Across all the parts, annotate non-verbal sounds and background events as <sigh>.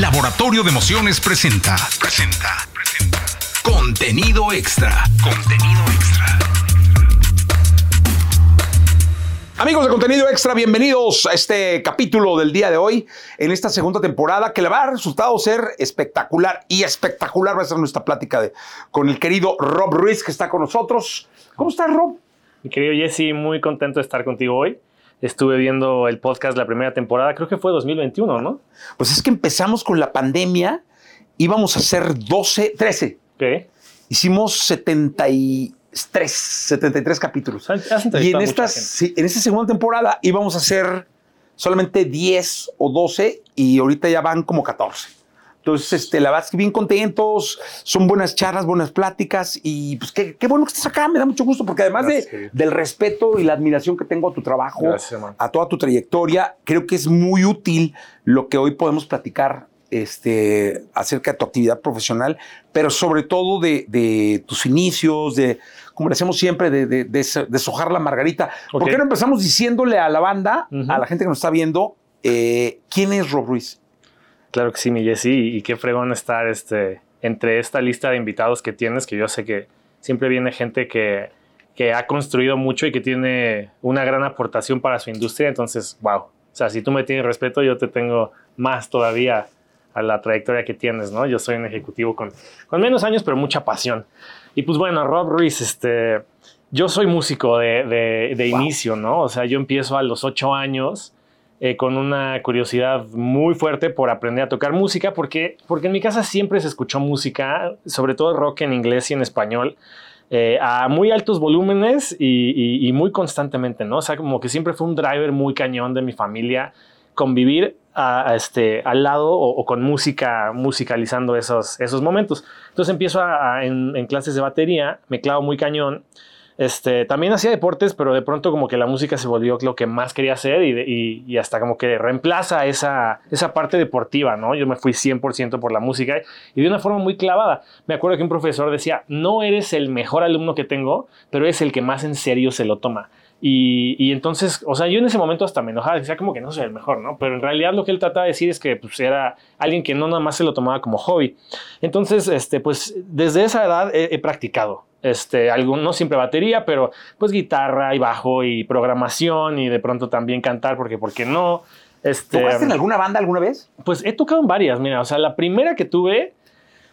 Laboratorio de Emociones presenta. Presenta. Presenta. Contenido extra. Contenido extra. Amigos de Contenido Extra, bienvenidos a este capítulo del día de hoy, en esta segunda temporada, que le va a resultado ser espectacular y espectacular va a ser nuestra plática de, con el querido Rob Ruiz que está con nosotros. ¿Cómo estás, Rob? Mi querido Jesse, muy contento de estar contigo hoy. Estuve viendo el podcast la primera temporada, creo que fue 2021, ¿no? Pues es que empezamos con la pandemia, íbamos a hacer 12, 13. ¿Qué? Hicimos 73, 73 capítulos. Entrevistado Y en, estas, sí, en esta segunda temporada íbamos a hacer solamente 10 o 12 y ahorita ya van como 14. Entonces, este, la verdad es que bien contentos, son buenas charlas, buenas pláticas y pues qué, qué bueno que estés acá, me da mucho gusto porque además de- del respeto y la admiración que tengo a tu trabajo, Gracias, a toda tu trayectoria, creo que es muy útil lo que hoy podemos platicar este, acerca de tu actividad profesional, pero sobre todo de, de tus inicios, de, como le hacemos siempre, de, de, deshojar la margarita. ¿Por Ok. qué no empezamos diciéndole a la banda, a la gente que nos está viendo, eh, quién es Rob Ruiz? Claro que sí, mi Jesse, y qué fregón estar este, entre esta lista de invitados que tienes, que yo sé que siempre viene gente que, que ha construido mucho y que tiene una gran aportación para su industria, entonces, wow. O sea, si tú me tienes respeto, yo te tengo más todavía a la trayectoria que tienes, ¿no? Yo soy un ejecutivo con, con menos años, pero mucha pasión. Y pues bueno, Rob Ruiz, este, yo soy músico de, de, de Wow. inicio, ¿no? O sea, yo empiezo a los ocho años eh, con una curiosidad muy fuerte por aprender a tocar música, porque, porque en mi casa siempre se escuchó música, sobre todo rock en inglés y en español, eh, a muy altos volúmenes y, muy constantemente, ¿no? O sea, como que siempre fue un driver muy cañón de mi familia convivir a, este, al lado o, con música, musicalizando esos, esos momentos. Entonces empiezo a- en clases de batería, me clavo muy cañón. Este, también hacía deportes, pero de pronto como que la música se volvió lo que más quería hacer y, hasta como que reemplaza esa, esa parte deportiva, ¿no? Yo me fui 100% por la música y de una forma muy clavada. Me acuerdo que un profesor decía, no eres el mejor alumno que tengo, pero eres el que más en serio se lo toma. Y, entonces, o sea, yo en ese momento hasta me enojaba, decía como que no soy el mejor, ¿no? Pero en realidad lo que él trataba de decir es que pues, era alguien que no nada más se lo tomaba como hobby. Entonces, este, pues desde esa edad he practicado. Este, algo, no siempre batería, pero pues guitarra y bajo y programación y de pronto también cantar, porque ¿por qué no? Este, ¿Tocaste en alguna banda alguna vez? pues he tocado en varias, mira, o sea, la primera que tuve,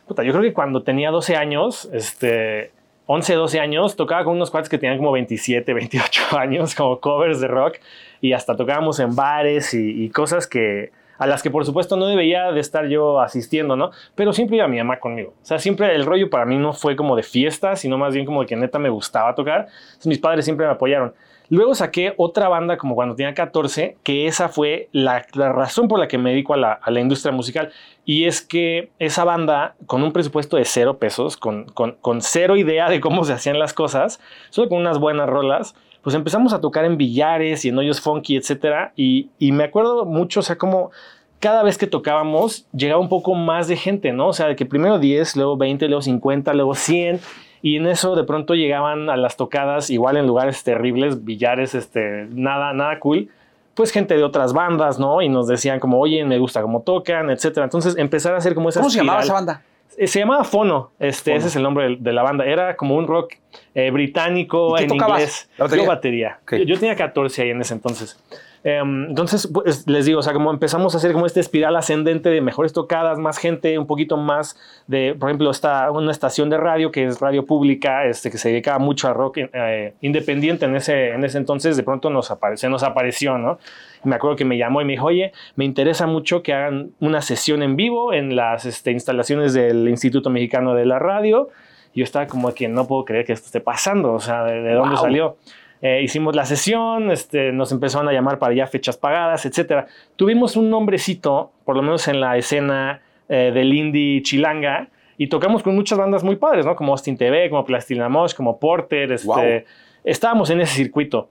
puta, yo creo que cuando tenía 12 años, este, 11, 12 años, tocaba con unos cuates que tenían como 27, 28 <laughs> años, como covers de rock, y hasta tocábamos en bares y, y cosas que a las que por supuesto no debería de estar yo asistiendo, ¿no? Pero siempre iba mi mamá conmigo. O sea, siempre el rollo para mí no fue como de fiesta, sino más bien como de que neta me gustaba tocar. Mis padres siempre me apoyaron. Luego saqué otra banda como cuando tenía 14, que esa fue la, la razón por la que me dedico a la, a la industria musical. Y es que esa banda, con un presupuesto de cero pesos, con, con, con cero idea de cómo se hacían las cosas, solo con unas buenas rolas, pues empezamos a tocar en billares y en hoyos funky, etcétera. Y, y me acuerdo mucho, o sea, como cada vez que tocábamos llegaba un poco más de gente, ¿no? O sea, de que primero 10, luego 20, luego 50, luego 100. Y en eso de pronto llegaban a las tocadas, igual en lugares terribles, billares, este, nada, nada cool, pues gente de otras bandas, ¿no? Y nos decían como, oye, me gusta cómo tocan, etcétera. Entonces empezar a hacer como esa ¿Cómo se llamaba esa banda? Eh, Se llamaba Fono, este, Fono. ese es el nombre de, de la banda. Era como un rock eh, británico ¿Y qué en tocabas? inglés. ¿La batería? Yo batería. Yo, yo tenía 14 ahí en ese entonces. Em, entonces, pues, les digo, o sea, como empezamos a hacer como esta espiral ascendente de mejores tocadas, más gente, un poquito más de, por ejemplo, está una estación de radio que es radio pública, este, que se dedicaba mucho a rock eh, independiente en ese, en ese entonces, de pronto nos apareció, nos apareció, ¿no? Me acuerdo que me llamó y me dijo, oye, me interesa mucho que hagan una sesión en vivo en las este, instalaciones del Instituto Mexicano de la Radio. Y yo estaba como que no puedo creer que esto esté pasando, o sea, ¿de, de dónde Wow. salió? Eh, hicimos la sesión, este, nos empezaron a llamar para ya fechas pagadas, etcétera. Tuvimos un nombrecito, por lo menos en la escena eh, del indie chilanga, y tocamos con muchas bandas muy padres, ¿no? Como Austin TV, como Plastilina Mosh, como Porter, este, Wow. estábamos en ese circuito.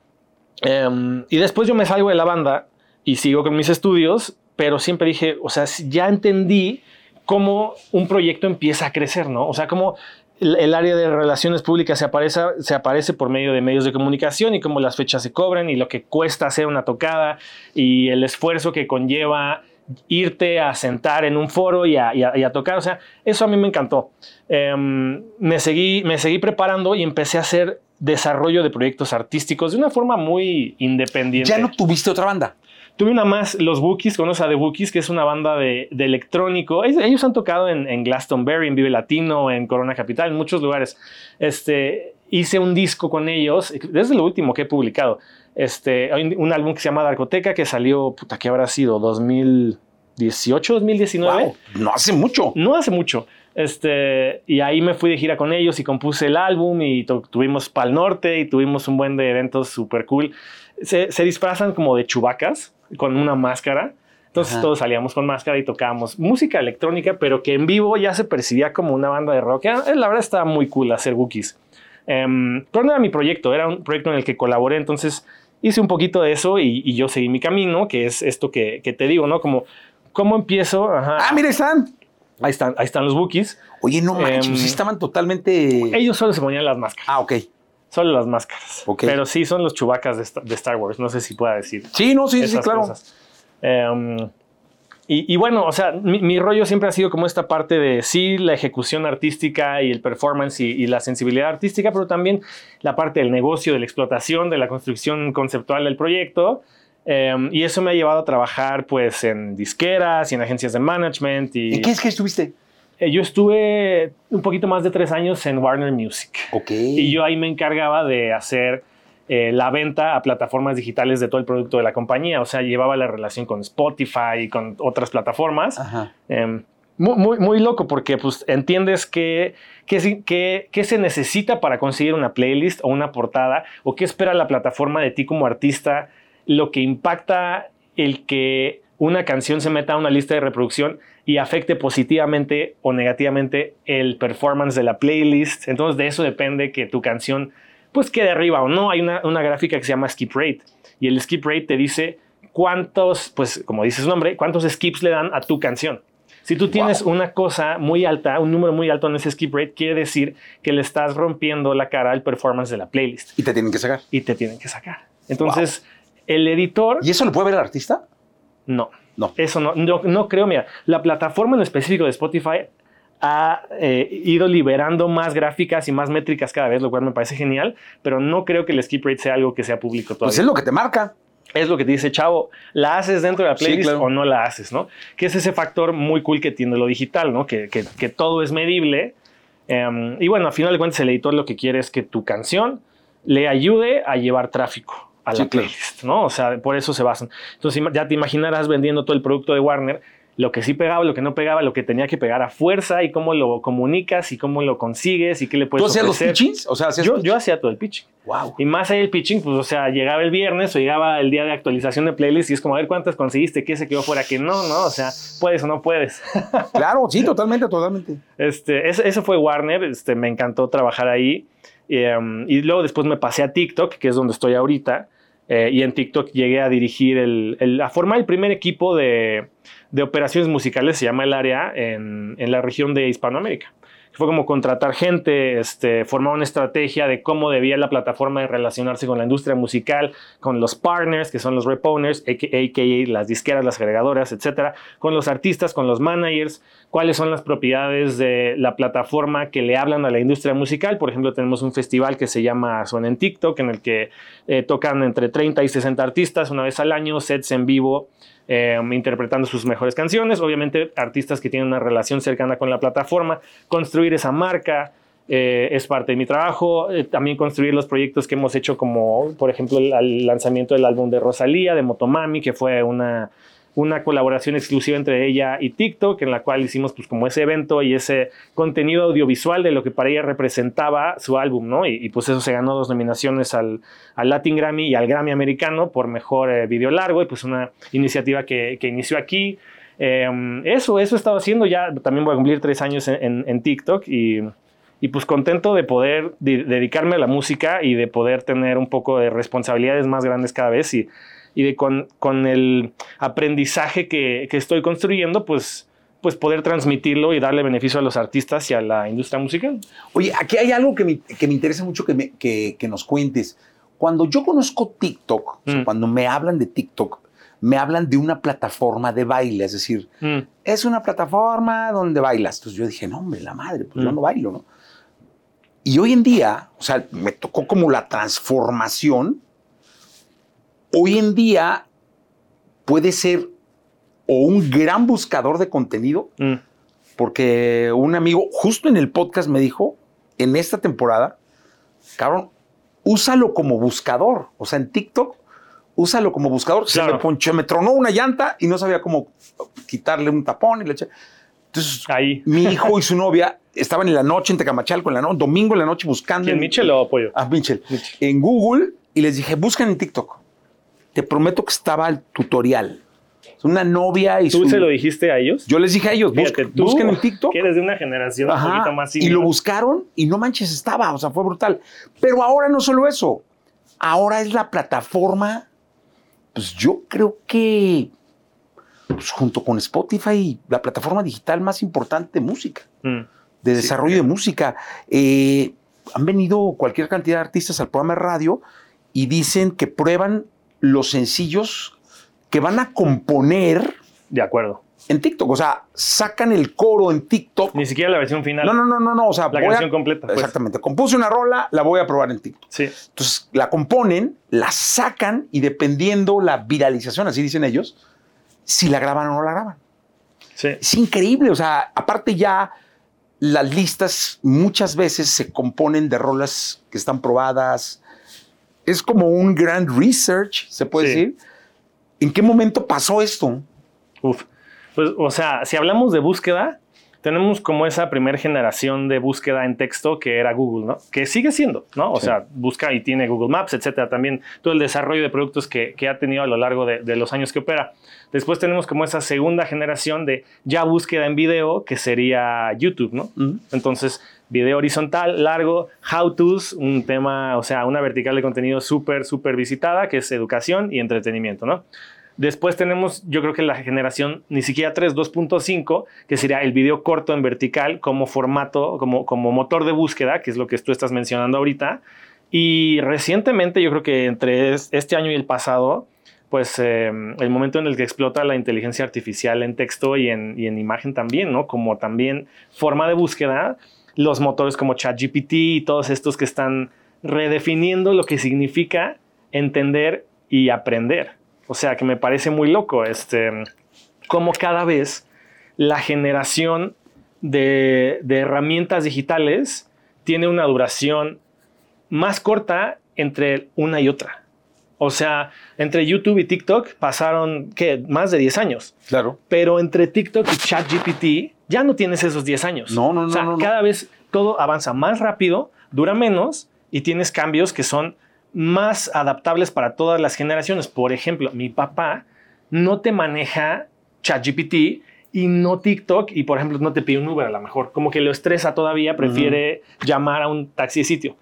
Em, y después yo me salgo de la banda y sigo con mis estudios, pero siempre dije, o sea, ya entendí cómo un proyecto empieza a crecer, ¿no? O sea, cómo el, el área de relaciones públicas se aparece, se aparece por medio de medios de comunicación y cómo las fechas se cobran y lo que cuesta hacer una tocada y el esfuerzo que conlleva irte a sentar en un foro y a, y a- y a tocar. O sea, eso a mí me encantó. Em, me, seguí, me seguí preparando y empecé a hacer desarrollo de proyectos artísticos de una forma muy independiente. Ya no tuviste otra banda. Tuve una más, los Bookies, conoces a The Bookies, que es una banda de, de electrónico. Ellos, ellos han tocado en, en Glastonbury, en Vive Latino, en Corona Capital, en muchos lugares. Este, hice un disco con ellos, desde lo último que he publicado. Este, hay un, álbum que se llama Darkoteca, que salió, puta, ¿qué habrá sido? 2018, 2019. Wow, no hace mucho. No hace mucho. Este, y ahí me fui de gira con ellos y compuse el álbum y tu- tuvimos Pal Norte y tuvimos un buen de eventos súper cool. Se, se disfrazan como de chubacas con una máscara. Entonces Ajá. todos salíamos con máscara y tocábamos música electrónica, pero que en vivo ya se percibía como una banda de rock. Era- La verdad estaba muy cool hacer Wookiees. Em, pero no era mi proyecto, era un proyecto en el que colaboré. Entonces hice un poquito de eso y, y yo seguí mi camino, que es esto que, que te digo, ¿no? Como, ¿cómo empiezo? Ajá. Ah, mira, están. Ahí están, ahí están los Wookiees. Oye, no manches, Em, sí estaban totalmente. Ellos solo se ponían las máscaras. Ah, ok. Solo las máscaras. Ok. Pero sí son los chubacas de, Sta- de Star Wars. No sé si pueda decir. Sí, no, sí, sí, claro. Em, y, y bueno, o sea, mi, mi rollo siempre ha sido como esta parte de sí, la ejecución artística y el performance y, y la sensibilidad artística, pero también la parte del negocio, de la explotación, de la construcción conceptual del proyecto. Em, y eso me ha llevado a trabajar pues en disqueras y en agencias de management. Y, ¿En qué es que estuviste? Eh, yo estuve un poquito más de tres años en Warner Music. Ok. Y yo ahí me encargaba de hacer eh, la venta a plataformas digitales de todo el producto de la compañía. O sea, llevaba la relación con Spotify y con otras plataformas. Ajá. Eh, muy, muy, muy loco porque pues, entiendes qué que, que, que se necesita para conseguir una playlist o una portada o qué espera la plataforma de ti como artista, lo que impacta el que una canción se meta a una lista de reproducción y afecte positivamente o negativamente el performance de la playlist. Entonces de eso depende que tu canción pues quede arriba o no. Hay una, una gráfica que se llama skip rate y el skip rate te dice cuántos, pues como dice su nombre, cuántos skips le dan a tu canción. Si tú tienes Wow. una cosa muy alta, un número muy alto en ese skip rate, quiere decir que le estás rompiendo la cara al performance de la playlist Y te tienen que sacar. y te tienen que sacar. Entonces, el editor, ¿Y eso lo puede ver el artista? no. No. Eso no, no, no creo, mira, la plataforma en específico de Spotify ha eh, ido liberando más gráficas y más métricas cada vez, lo cual me parece genial, pero no creo que el skip rate sea algo que sea público todavía Pues es lo que te marca. es lo que te dice, chavo, ¿la haces dentro de la Sí, playlist claro. o no la haces? ¿no? Que es ese factor muy cool que tiene lo digital, ¿no? Que, que- que todo es medible. Em, y bueno, a final de cuentas, el editor lo que quiere es que tu canción le ayude a llevar tráfico a Sí, la claro. playlist, ¿no? O sea, por eso se basan. Entonces, ya te imaginarás vendiendo todo el producto de Warner, lo que sí pegaba, lo que no pegaba, lo que tenía que pegar a fuerza y cómo lo comunicas y cómo lo consigues y qué le ¿Tú puedes hacías los ofrecer. pitchings? O sea, hacías. Yo, yo hacía todo el pitching. Wow. Y más allá del pitching, pues, o sea, llegaba el viernes o llegaba el día de actualización de playlist y es como a ver cuántas conseguiste, qué se quedó fuera, que no, no, o sea, puedes o no puedes. <laughs> Claro, sí, totalmente, totalmente. Este, ese, ese fue Warner, este, me encantó trabajar ahí. Y, em, y luego después me pasé a TikTok, que es donde estoy ahorita. Eh, y en TikTok llegué a dirigir, el, el- a formar el primer equipo de, de operaciones musicales, se llama el área, en, en la región de Hispanoamérica. Fue como contratar gente, este, formar una estrategia de cómo debía la plataforma relacionarse con la industria musical, con los partners, que son los reponers, a.k.a. las disqueras, las agregadoras, etcétera, con los artistas, con los managers, cuáles son las propiedades de la plataforma que le hablan a la industria musical. Por ejemplo, tenemos un festival que se llama Suena en TikTok, en el que eh, tocan entre 30 y 60 artistas una vez al año, sets en vivo, eh, interpretando sus mejores canciones. Obviamente, artistas que tienen una relación cercana con la plataforma, construir esa marca. eh, es parte de mi trabajo, Eh, también construir los proyectos que hemos hecho como, por ejemplo, el lanzamiento del álbum de Rosalía, de Motomami, que fue una, una colaboración exclusiva entre ella y TikTok, en la cual hicimos pues como ese evento y ese contenido audiovisual de lo que para ella representaba su álbum, ¿no? Y, y, pues eso se ganó dos nominaciones al, al Latin Grammy y al Grammy americano por mejor eh, video largo y pues una iniciativa que, que inició aquí. Eh, eso, eso he estado haciendo ya, también voy a cumplir tres años en, en, TikTok y, y pues contento de poder de, dedicarme a la música y de poder tener un poco de responsabilidades más grandes cada vez y, y de con, con el aprendizaje que, que, estoy construyendo, pues, pues poder transmitirlo y darle beneficio a los artistas y a la industria musical. Oye, aquí hay algo que me, que me interesa mucho que, me, que, que, nos cuentes. Cuando yo conozco TikTok, mm. o sea, cuando me hablan de TikTok, me hablan de una plataforma de baile, es decir, Mm, es una plataforma donde bailas. Entonces yo dije, no, hombre, la madre, pues yo Mm. no bailo, ¿no? Y hoy en día, o sea, me tocó como la transformación. Hoy en día puede ser o un gran buscador de contenido, mm, porque un amigo justo en el podcast me dijo, en esta temporada, cabrón, úsalo como buscador. O sea, en TikTok, úsalo como buscador. Se me ponchó, me tronó una llanta y no sabía cómo quitarle un tapón y le eché. Entonces, Ahí. mi hijo y su novia estaban en la noche en Tecamachalco, en la no- domingo en la noche buscando. ¿Quién, en- Mitchell o Pollo? Ah, Mitchell. Mitchell. En Google y les dije, buscan en TikTok. Te prometo que estaba el tutorial. Una novia y ¿Tú su... se lo dijiste a ellos? Yo les dije a ellos, Fíjate, busquen, tú, busquen en TikTok. Que eres de una generación un poquito más y senior. lo buscaron y no manches, estaba, o sea, fue brutal. Pero ahora no solo eso, ahora es la plataforma, pues yo creo que, pues, junto con Spotify, la plataforma digital más importante de música, Mm, de desarrollo de música. Eh, han venido cualquier cantidad de artistas al programa de radio y dicen que prueban los sencillos que van a componer de acuerdo. en TikTok. O sea, sacan el coro en TikTok. Ni siquiera la versión final. No, no, no, no, no. O sea, La a- canción completa. pues. Exactamente. Compuse una rola, la voy a probar en TikTok. Sí. Entonces la componen, la sacan y dependiendo la viralización, así dicen ellos, si la graban o no la graban. Sí. Es increíble. O sea, aparte ya las listas muchas veces se componen de rolas que están probadas. Es como un grand research, se puede Sí. decir. ¿En qué momento pasó esto? Uf. Pues, o sea, si hablamos de búsqueda, tenemos como esa primera generación de búsqueda en texto que era Google, ¿no? Que sigue siendo, ¿no? O Sí. sea, busca y tiene Google Maps, etcétera. También todo el desarrollo de productos que, que ha tenido a lo largo de, de los años que opera. Después tenemos como esa segunda generación de ya búsqueda en video, que sería YouTube, ¿no? Entonces, video horizontal, largo, how to's, un tema, o sea, una vertical de contenido súper, súper visitada, que es educación y entretenimiento, ¿no? Después tenemos, yo creo que la generación ni siquiera 3, 2.5, que sería el video corto en vertical como formato, como, como motor de búsqueda, que es lo que tú estás mencionando ahorita. Y recientemente, yo creo que entre es- este año y el pasado, pues eh, el momento en el que explota la inteligencia artificial en texto y en, y en imagen también, ¿no? Como también forma de búsqueda, los motores como ChatGPT y todos estos que están redefiniendo lo que significa entender y aprender. O sea, que me parece muy loco, este, como cada vez la generación de, de herramientas digitales tiene una duración más corta entre una y otra. O sea, entre YouTube y TikTok pasaron, ¿qué? Más de 10 años. Claro. Pero entre TikTok y ChatGPT ya no tienes esos 10 años. No, no, O sea, no, no, no. cada vez todo avanza más rápido, dura menos y tienes cambios que son más adaptables para todas las generaciones. Por ejemplo, mi papá no te maneja ChatGPT y no TikTok y, por ejemplo, no te pide un Uber a lo mejor. Como que lo estresa todavía, prefiere llamar a un taxi de sitio.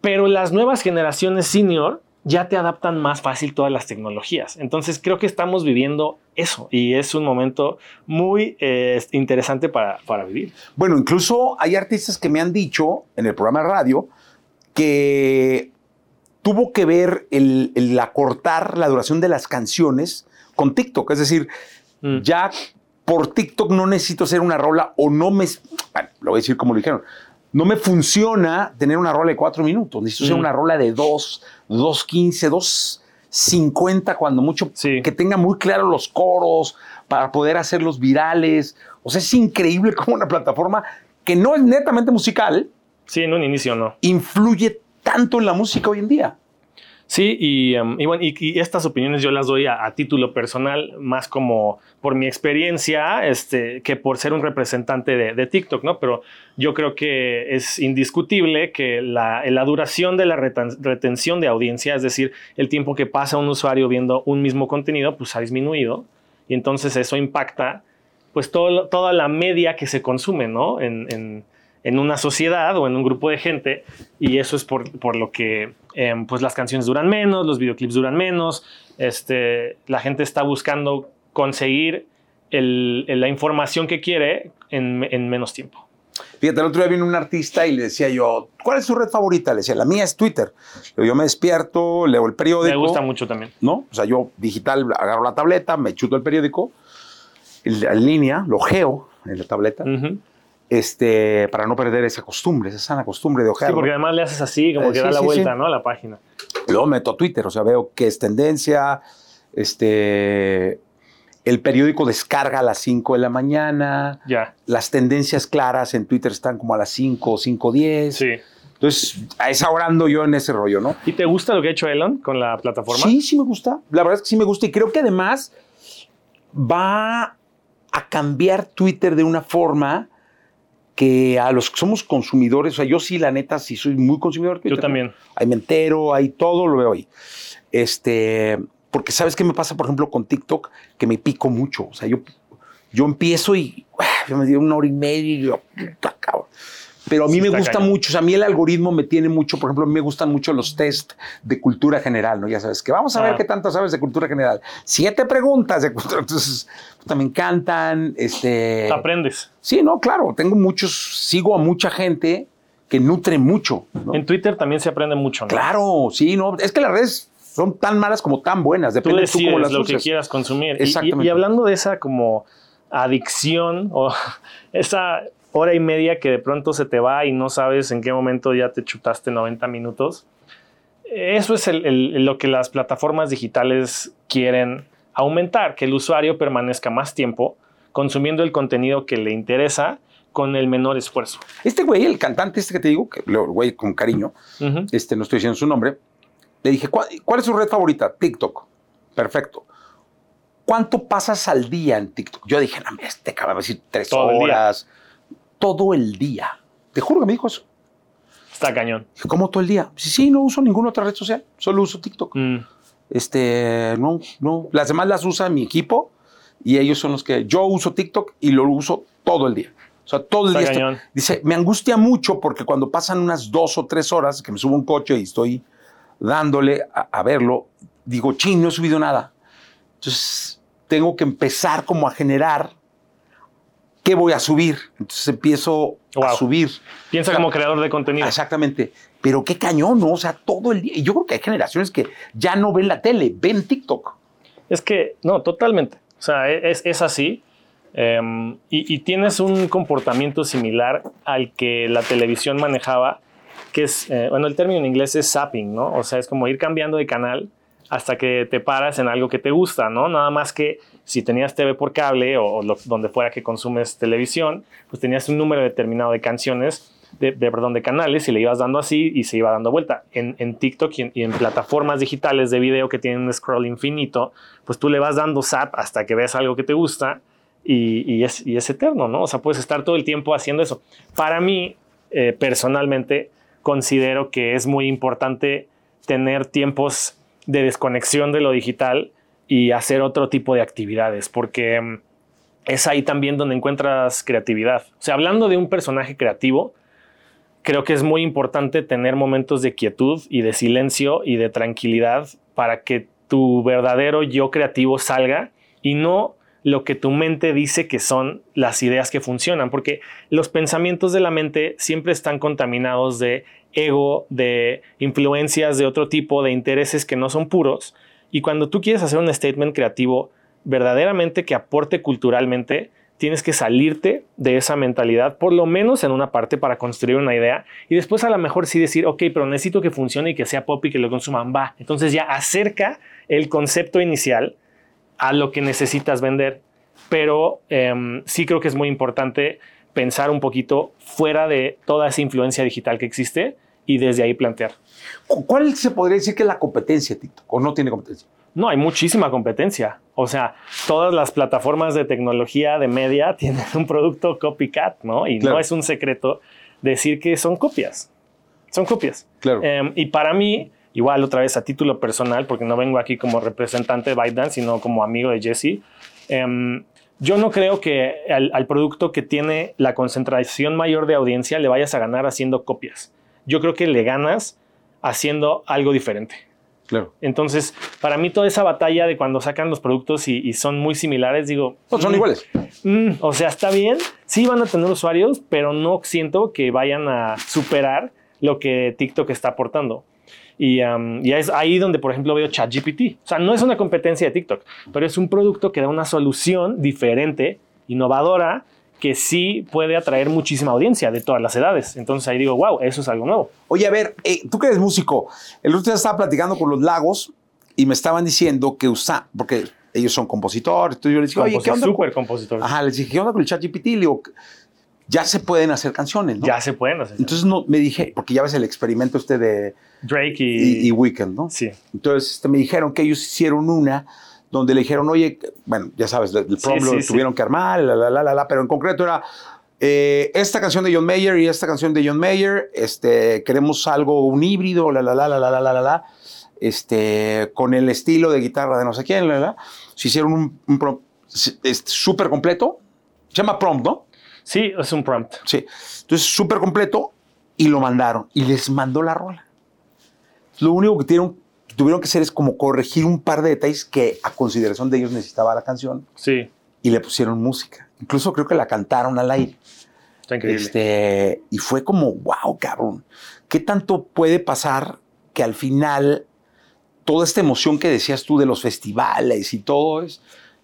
Pero las nuevas generaciones senior ya te adaptan más fácil todas las tecnologías. Entonces creo que estamos viviendo eso y es un momento muy eh, interesante para, para vivir. Bueno, incluso hay artistas que me han dicho en el programa de radio que tuvo que ver el, el acortar la duración de las canciones con TikTok. Es decir, Mm. ya por TikTok no necesito hacer una rola o no me... Bueno, lo voy a decir como lo dijeron. No me funciona tener una rola de cuatro minutos. Necesito hacer Mm. una rola de dos, dos quince, dos cincuenta, cuando mucho, Sí. que tenga muy claros los coros para poder hacerlos virales. O sea, es increíble cómo una plataforma que no es netamente musical Sí, en un inicio no. influye tanto en la música hoy en día. Sí, y, um, bueno, y, estas opiniones yo las doy a, título personal, más como por mi experiencia, este, que por ser un representante de, TikTok, ¿no? Pero yo creo que es indiscutible que la, duración de la retención de audiencia, es decir, el tiempo que pasa un usuario viendo un mismo contenido, pues ha disminuido. Y entonces eso impacta, pues, todo, toda la media que se consume, ¿no? En, en- en una sociedad o en un grupo de gente y eso es por, por lo que em, pues las canciones duran menos, los videoclips duran menos, este, la gente está buscando conseguir el- el- la información que quiere en, en menos tiempo. Fíjate, el otro día vino un artista y le decía yo, ¿cuál es su red favorita? Le decía, la mía es Twitter. Yo me despierto, leo el periódico. Me gusta mucho también. ¿No? O sea, yo digital agarro la tableta, me chuto el periódico, en línea, lo geo en la tableta. Este, para no perder esa costumbre, esa sana costumbre de ojear. Sí, porque además le haces así, como eh, que da la vuelta, ¿no? A la página. Luego meto a Twitter, o sea, veo qué es tendencia, este, el periódico descarga a las 5 de la mañana. Ya. Las tendencias claras en Twitter están como a las 5 o 5.10. Sí. Entonces, a esa hora ando yo en ese rollo, ¿no? ¿Y te gusta lo que ha hecho Elon con la plataforma? Sí, sí me gusta. La verdad es que sí me gusta. Y creo que además va a cambiar Twitter de una forma que a los que somos consumidores, o sea, yo sí, la neta, sí soy muy consumidor Twitter. Yo también. Ahí me entero, ahí todo lo veo ahí. Este, porque sabes qué me pasa, por ejemplo, con TikTok, que me pico mucho. O sea, yo, yo empiezo y yo me dio una hora y media y yo, puta cabrón. Pero a mí me gusta mucho, o sea, a mí el algoritmo me tiene mucho, por ejemplo, a mí me gustan mucho los test de cultura general, ¿no? Ya sabes, que vamos a ver ah. qué tanto sabes de cultura general. Siete preguntas de cultura, entonces me encantan. Este, aprendes. Sí, no, claro, tengo muchos, sigo a mucha gente que nutre mucho. En Twitter también se aprende mucho, ¿no? Claro, sí, no, es que las redes son tan malas como tan buenas. Depende tú, de cómo las lo que quieras consumir. Y, hablando de esa como adicción o <laughs> esa hora y media que de pronto se te va y no sabes en qué momento ya te chutaste 90 minutos. Eso es lo que las plataformas digitales quieren aumentar, que el usuario permanezca más tiempo consumiendo el contenido que le interesa con el menor esfuerzo. Este güey, el cantante este que te digo, que güey con cariño, este no estoy diciendo su nombre, le dije, ¿cuál, es su red favorita? TikTok. Perfecto. ¿Cuánto pasas al día en TikTok? Yo dije, no, este acaba de decir tres horas. Todo el día. Te juro que me dijo eso. Está cañón. Dije, ¿cómo todo el día? Sí, sí, no uso ninguna otra red social. Solo uso TikTok. Mm. Este, no, no. Las demás las usa mi equipo y ellos son los que. Yo uso TikTok y lo uso todo el día. O sea, todo el día. dice, me angustia mucho porque cuando pasan unas dos o tres horas que me subo un coche y estoy dándole a, verlo, digo, ching, no he subido nada. Entonces, tengo que empezar como a generar qué voy a subir. Entonces empiezo a subir. Piensa como creador de contenido. Exactamente. Pero qué cañón, ¿no? O sea, todo el día. Y yo creo que hay generaciones que ya no ven la tele, ven TikTok. Es que, no, totalmente. O sea, e, es, así. Em, y, y, tienes un comportamiento similar al que la televisión manejaba que es, eh, bueno, el término en inglés es zapping, ¿no? O sea, es como ir cambiando de canal hasta que te paras en algo que te gusta, ¿no? Nada más que si tenías TV por cable o, donde fuera que consumes televisión, pues tenías un número determinado de canciones, de, perdón, de canales y le ibas dando así y se iba dando vuelta. En, TikTok y en, plataformas digitales de video que tienen un scroll infinito, pues tú le vas dando zap hasta que ves algo que te gusta y, es, y es, eterno, ¿no? O sea, puedes estar todo el tiempo haciendo eso. Para mí, eh, personalmente, considero que es muy importante tener tiempos de desconexión de lo digital y hacer otro tipo de actividades, porque mm, es ahí también donde encuentras creatividad. O sea, hablando de un personaje creativo, creo que es muy importante tener momentos de quietud y de silencio y de tranquilidad para que tu verdadero yo creativo salga y no lo que tu mente dice que son las ideas que funcionan, porque los pensamientos de la mente siempre están contaminados de ego, de influencias de otro tipo, de intereses que no son puros. Y cuando tú quieres hacer un statement creativo verdaderamente que aporte culturalmente, tienes que salirte de esa mentalidad, por lo menos en una parte, para construir una idea. Y después a lo mejor sí decir, ok, pero necesito que funcione y que sea pop y que lo consuman. Va. Entonces ya acerca el concepto inicial a lo que necesitas vender. Pero em, sí creo que es muy importante pensar un poquito fuera de toda esa influencia digital que existe y desde ahí plantear. ¿Cuál se podría decir que es la competencia, Tito? ¿O no tiene competencia? No, hay muchísima competencia. O sea, todas las plataformas de tecnología de media <laughs> tienen un producto copycat, ¿no? Y no es un secreto decir que son copias. Son copias. Claro. Em, y para mí, igual otra vez a título personal, porque no vengo aquí como representante de ByteDance, sino como amigo de Jesse, em, yo no creo que al, producto que tiene la concentración mayor de audiencia le vayas a ganar haciendo copias. Yo creo que le ganas haciendo algo diferente. Claro. Entonces, para mí toda esa batalla de cuando sacan los productos y, y son muy similares, digo... No, son mm, iguales. mm, o sea, está bien, sí van a tener usuarios, pero no siento que vayan a superar lo que TikTok está aportando. Y, um, y es ahí donde, por ejemplo, veo ChatGPT. O sea, no es una competencia de TikTok, pero es un producto que da una solución diferente, innovadora, que sí puede atraer muchísima audiencia de todas las edades. Entonces ahí digo, wow, eso es algo nuevo. Oye, a ver, eh, tú que eres músico, el otro día estaba platicando con los Lagos y me estaban diciendo que usa, porque ellos son compositores, entonces yo les dije, oye, ¿qué onda? Súper compositor. Ajá, les dije, ¿qué onda con el ChatGPT? Le digo, ya se pueden hacer canciones, ¿no? Ya se pueden hacer. Entonces no, me dije, porque ya ves el experimento este de Drake y... y, y Weekend, ¿no? sí. Entonces este, me dijeron que ellos hicieron una donde le dijeron, oye, bueno, ya sabes, el prom Sí, lo sí, sí. tuvieron que armar, la, la, la, la, la, pero en concreto era eh, esta canción de John Mayer y esta canción de John Mayer, este, queremos algo, un híbrido, la, la, la, la, la, la, la, la, este, con el estilo de guitarra de no sé quién, la, la, la. Se hicieron un, un prom es súper completo, se llama prompt, ¿no? Sí, es un prompt. Sí. Entonces, súper completo y lo mandaron y les mandó la rola. Lo único que tuvieron, tuvieron que hacer es como corregir un par de detalles que a consideración de ellos necesitaba la canción Sí, y le pusieron música. Incluso creo que la cantaron al aire. está increíble. Este, y fue como, wow, cabrón. ¿Qué tanto puede pasar que al final toda esta emoción que decías tú de los festivales y todo es,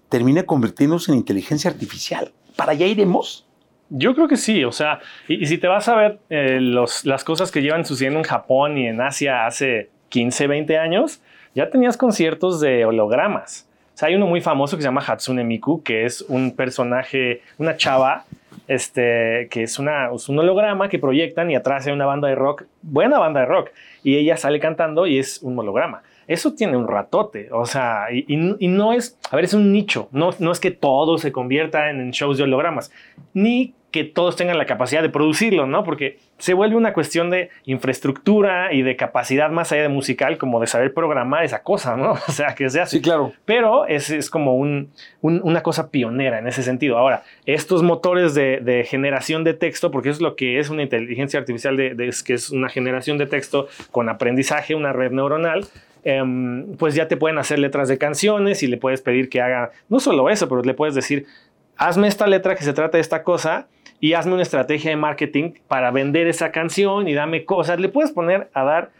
termine convirtiéndose en inteligencia artificial? ¿Para allá iremos? Yo creo que sí, o sea, y, y si te vas a ver eh, los, las cosas que llevan sucediendo en Japón y en Asia hace 15, 20 años, ya tenías conciertos de hologramas. O sea, hay uno muy famoso que se llama Hatsune Miku, que es un personaje, una chava, este, que es, una, es un holograma que proyectan y atrás hay una banda de rock, buena banda de rock, y ella sale cantando y es un holograma. Eso tiene un ratote, o sea, y, no es, a ver, es un nicho, no, no es que todo se convierta en, en shows de hologramas, ni que todos tengan la capacidad de producirlo, ¿no? Porque se vuelve una cuestión de infraestructura y de capacidad más allá de musical, como de saber programar esa cosa, ¿no? <laughs> O sea, que se hace. claro. Pero es, es como un- un- una cosa pionera en ese sentido. Ahora, estos motores de, de generación de texto, porque es lo que es una inteligencia artificial, de, que es una generación de texto con aprendizaje, una red neuronal, em, pues ya te pueden hacer letras de canciones y le puedes pedir que haga, no solo eso, pero le puedes decir, hazme esta letra que se trata de esta cosa y hazme una estrategia de marketing para vender esa canción y dame cosas. Le puedes poner a dar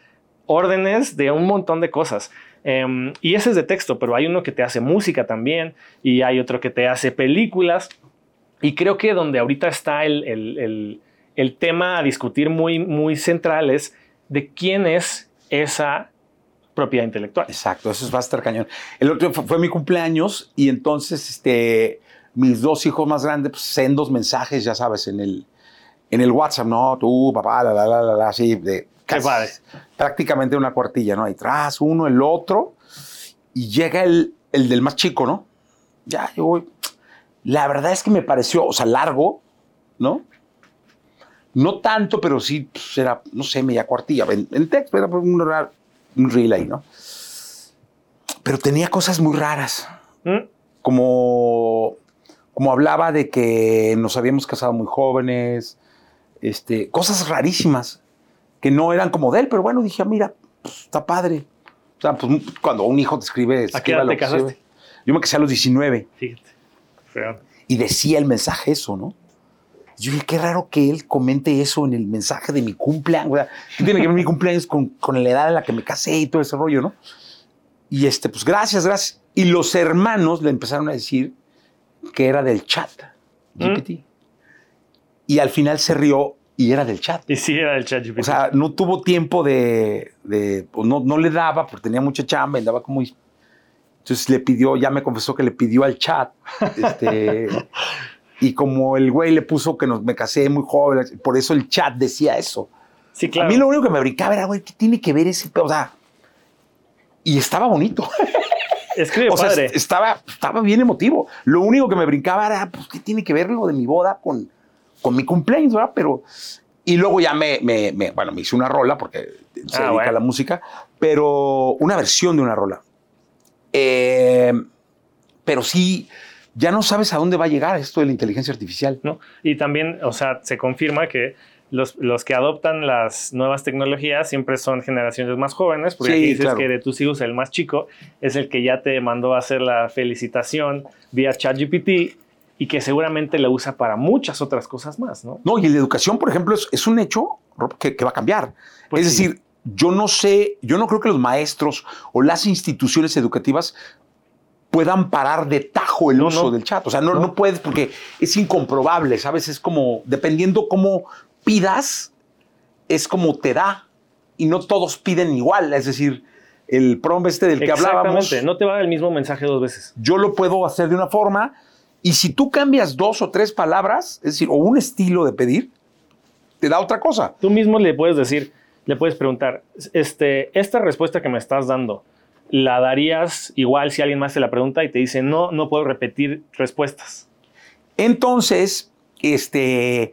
órdenes de un montón de cosas. Em, y ese es de texto, pero hay uno que te hace música también y hay otro que te hace películas. Y creo que donde ahorita está el, el- el- tema a discutir muy, muy central es de quién es esa propiedad intelectual. Exacto, eso va a estar cañón. El otro fue, fue mi cumpleaños y entonces este, mis dos hijos más grandes, pues sendos mensajes, ya sabes, en el, en el WhatsApp, ¿no? Tú, papá, la, la, la, la, así, de casi- padre. prácticamente una cuartilla, ¿no? Ahí atrás, uno, el otro, y llega el, el del más chico, ¿no? Ya, yo voy. La verdad es que me pareció, o sea, largo, ¿no? No tanto, pero sí pues, era, no sé, media cuartilla. En, en texto era un, ra- un reel ahí, ¿no? Pero tenía cosas muy raras, Mm, como, como hablaba de que nos habíamos casado muy jóvenes, este, cosas rarísimas que no eran como de él, pero bueno, dije, ah, mira, pues, está padre. O sea, pues cuando un hijo te escribe... ¿A qué edad te que casaste? Yo me casé a los 19 Fíjate. Feo. y decía el mensaje eso, ¿no? Yo dije, qué raro que él comente eso en el mensaje de mi cumpleaños. O sea, ¿Qué tiene que ver mi cumpleaños con, con la edad en la que me casé y todo ese rollo, no? Y este, pues gracias, gracias. Y los hermanos le empezaron a decir que era del chat, GPT. Y al final se rió y era del chat. Y sí, era el chat O sea, no tuvo tiempo de, de- pues no, no le daba porque tenía mucha chamba, andaba como... Entonces le pidió, ya me confesó que le pidió al chat, <laughs> este, y como el güey le puso que nos, me casé muy joven, por eso el chat decía eso. sí, claro. A mí lo único que me brincaba era, güey, ¿qué tiene que ver ese pedo? O sea, y estaba bonito. <laughs> Escribe O sea, padre. est- estaba, estaba bien emotivo. Lo único que me brincaba era, pues, ¿qué tiene que ver lo de mi boda con, con mi cumpleaños, verdad? Pero, y luego ya me, me- me- bueno, me hice una rola porque se Ah, dedica bueno. a la música, pero una versión de una rola. Eh, pero sí, ya no sabes a dónde va a llegar esto de la inteligencia artificial. ¿no? Y también, o sea, se confirma que los, los que adoptan las nuevas tecnologías siempre son generaciones más jóvenes, porque Sí, aquí dices claro. que de tus hijos el más chico es el que ya te mandó a hacer la felicitación vía ChatGPT y que seguramente lo usa para muchas otras cosas más, ¿no? No, y la educación, por ejemplo, es, es un hecho que, que va a cambiar. Pues es sí. decir, yo no sé, yo no creo que los maestros o las instituciones educativas puedan parar de tajo el No, uso no. del chat. O sea, no, No. no puedes porque es incomprobable, ¿sabes? Es como, dependiendo cómo pidas, es como te da. Y no todos piden igual. Es decir, el prom este del que hablábamos, Exactamente, no te va el mismo mensaje dos veces. yo lo puedo hacer de una forma. Y si tú cambias dos o tres palabras, es decir, o un estilo de pedir, te da otra cosa. Tú mismo le puedes decir, le puedes preguntar, este, esta respuesta que me estás dando, ¿la darías igual si alguien más te la pregunta y te dice, no, no puedo repetir respuestas? Entonces, este,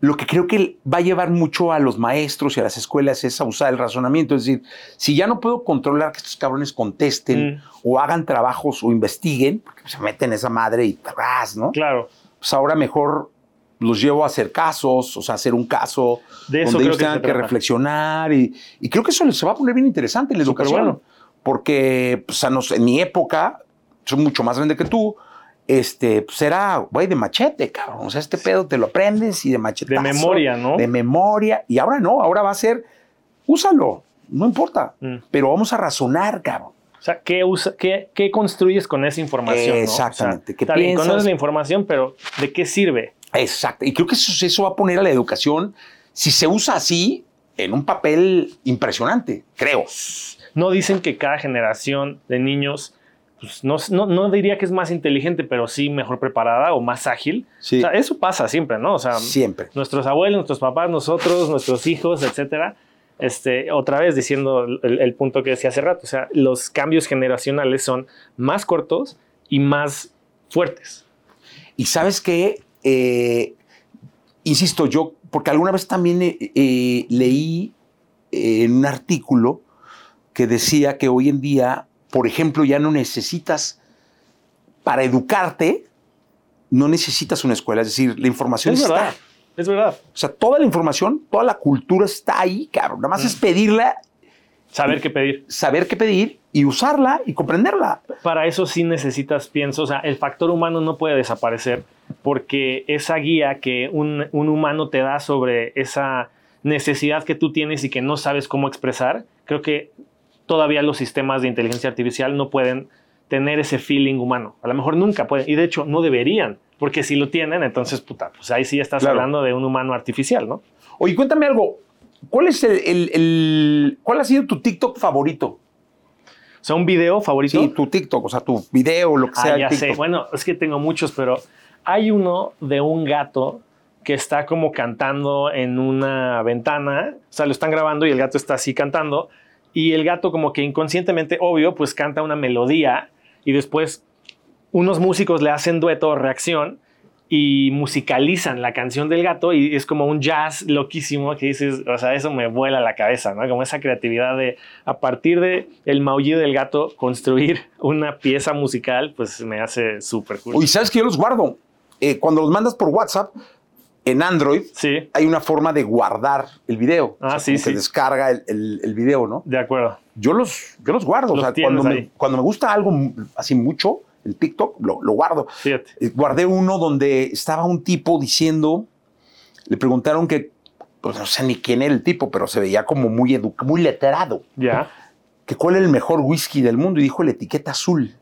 lo que creo que va a llevar mucho a los maestros y a las escuelas es a usar el razonamiento. Es decir, si ya no puedo controlar que estos cabrones contesten Mm. o hagan trabajos o investiguen, porque se meten esa madre y tras, ¿no? Claro, Pues ahora mejor los llevo a hacer casos, o sea, hacer un caso de eso donde ellos tengan que reflexionar y, y creo que eso les se va a poner bien interesante en la educación. bueno. Porque pues, a nos- en mi época, soy mucho más grande que tú, este, pues era, güey, de machete, cabrón. O sea, este pedo te lo aprendes y de machete. De memoria, ¿no? De memoria. Y ahora no, ahora va a ser, úsalo, no importa. Mm. Pero vamos a razonar, cabrón. O sea, ¿qué, usa, qué, qué construyes con esa información? ¿no? Exactamente. O sea, ¿Qué está bien, piensas? conoces la información, pero ¿de qué sirve? Exacto. Y creo que eso, eso va a poner a la educación, si se usa así, en un papel impresionante, creo. No dicen que cada generación de niños, pues no, no, no diría que es más inteligente, pero sí mejor preparada o más ágil. Sí. O sea, eso pasa siempre, ¿no? O sea, Siempre. nuestros abuelos, nuestros papás, nosotros, nuestros hijos, etcétera. Este, otra vez diciendo el, el punto que decía hace rato, o sea, los cambios generacionales son más cortos y más fuertes. Y sabes qué, Eh, insisto, yo, porque alguna vez también eh, eh, leí eh, en un artículo que decía que hoy en día, por ejemplo, ya no necesitas, para educarte, no necesitas una escuela, es decir, la información Es está. verdad, es verdad. O sea, toda la información, toda la cultura está ahí, cabrón. Nada más es pedirla, Saber qué pedir. saber qué pedir y usarla y comprenderla. Para eso sí necesitas, pienso, o sea, el factor humano no puede desaparecer porque esa guía que un, un humano te da sobre esa necesidad que tú tienes y que no sabes cómo expresar, creo que todavía los sistemas de inteligencia artificial no pueden tener ese feeling humano. A lo mejor nunca pueden, y de hecho no deberían, porque si lo tienen, entonces, puta, pues ahí sí estás Claro. hablando de un humano artificial, ¿no? Oye, cuéntame algo. ¿Cuál es el, el- el- cuál ha sido tu TikTok favorito? O sea, un video favorito. Sí, tu TikTok, o sea, tu video, lo que sea. Ah, el ya TikTok. sé. Bueno, es que tengo muchos, pero hay uno de un gato que está como cantando en una ventana. O sea, lo están grabando y el gato está así cantando. Y el gato como que inconscientemente, obvio, pues canta una melodía y después unos músicos le hacen dueto o reacción y musicalizan la canción del gato y es como un jazz loquísimo que dices, o sea, eso me vuela la cabeza, ¿no? Como esa creatividad de a partir de el maullido del gato construir <laughs> una pieza musical, pues me hace súper cool. Oye, ¿sabes que yo los guardo? Eh, cuando los mandas por WhatsApp, en Android, Sí, hay una forma de guardar el video. Ah, O sea, sí, como que sí. descarga el, el- el video, ¿no? de acuerdo. Yo los, yo los guardo. Los o sea, cuando me, cuando me gusta algo así mucho, el TikTok, lo, lo guardo. Fíjate. Eh, Guardé uno donde estaba un tipo diciendo, le preguntaron que, pues no sé ni quién era el tipo, pero se veía como muy, muy letrado, Ya. que cuál es el mejor whisky del mundo y dijo la etiqueta azul.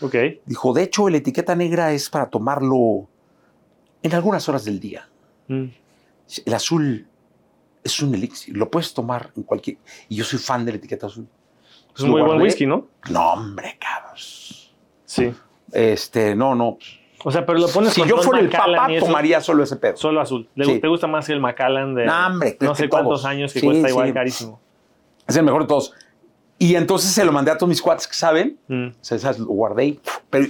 Ok. Dijo, de hecho, la etiqueta negra es para tomarlo en algunas horas del día. Mm. El azul es un elixir, lo puedes tomar en cualquier... Y yo soy fan de la etiqueta azul. Es un muy buen whisky, ¿no? No, hombre, cabrón. Sí. Este, no, no. O sea, pero lo pones Si yo fuera el papá, tomaría solo ese pedo. Solo azul. ¿Le- Sí. ¿Te gusta más el Macallan de No, hombre, no sé cuántos todos. años que Sí, cuesta igual sí. carísimo? Es el mejor de todos. Y entonces se lo mandé a todos mis cuates que saben. Mm. O sea, lo guardé y, pero-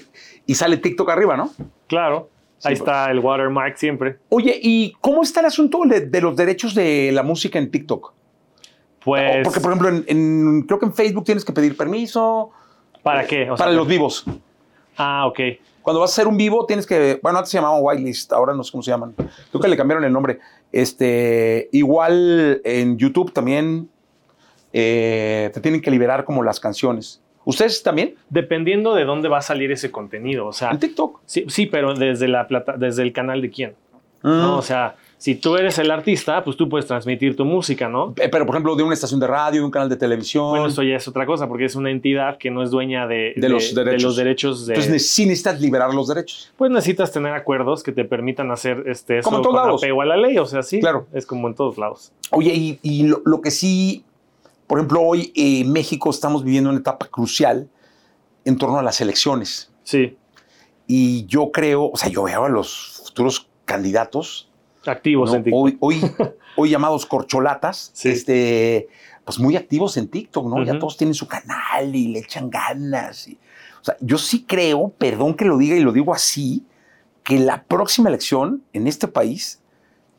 y sale TikTok arriba, ¿no? Claro. Ahí pues. está el watermark siempre. Oye, ¿y cómo está el asunto de, de los derechos de la música en TikTok? Pues, Porque, por ejemplo, en, en- creo que en Facebook tienes que pedir permiso ¿para qué? O sea, para los vivos. Ah, ok. cuando vas a hacer un vivo tienes que, bueno, antes se llamaban whitelist, ahora no sé cómo se llaman. Creo que le cambiaron el nombre. Este, igual en YouTube también eh, te tienen que liberar como las canciones. ¿Ustedes también? Dependiendo de dónde va a salir ese contenido. O sea, En TikTok. sí, sí, pero desde la plata, desde el canal de quién. ¿no? Mm. O sea, si tú eres el artista, pues tú puedes transmitir tu música, ¿no? Eh, Pero, por ejemplo, de una estación de radio, de un canal de televisión. Bueno, eso ya es otra cosa, porque es una entidad que no es dueña de, De los derechos. los derechos de. Entonces sí necesitas liberar los derechos. pues necesitas tener acuerdos que te permitan hacer este, eso Como en todos con lados. apego a la ley. O sea, sí. Claro. Es como en todos lados. Oye, y, y lo, lo que sí, por ejemplo, hoy en México estamos viviendo una etapa crucial en torno a las elecciones. Sí. Y yo creo, o sea, yo veo a los futuros candidatos, Activos ¿no? en TikTok. hoy, hoy, <laughs> hoy llamados corcholatas, Sí. este, pues muy activos en TikTok, ¿no? Ya todos tienen su canal y le echan ganas. y- o sea, yo sí creo, perdón que lo diga y lo digo así, que la próxima elección en este país,